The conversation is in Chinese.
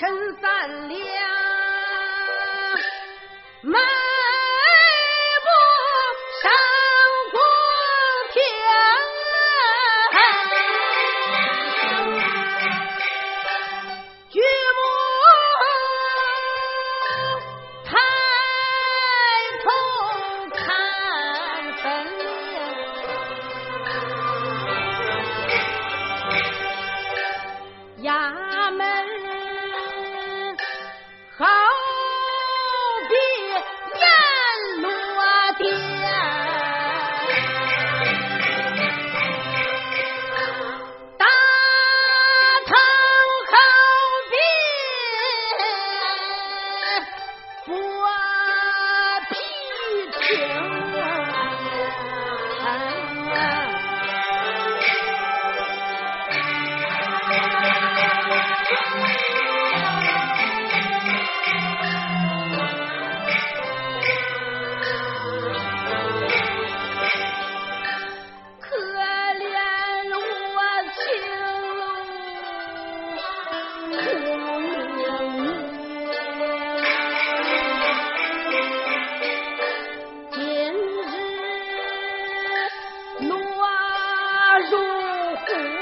称三两，迈步上过天，举目抬头看分明，呀。情啊！中。午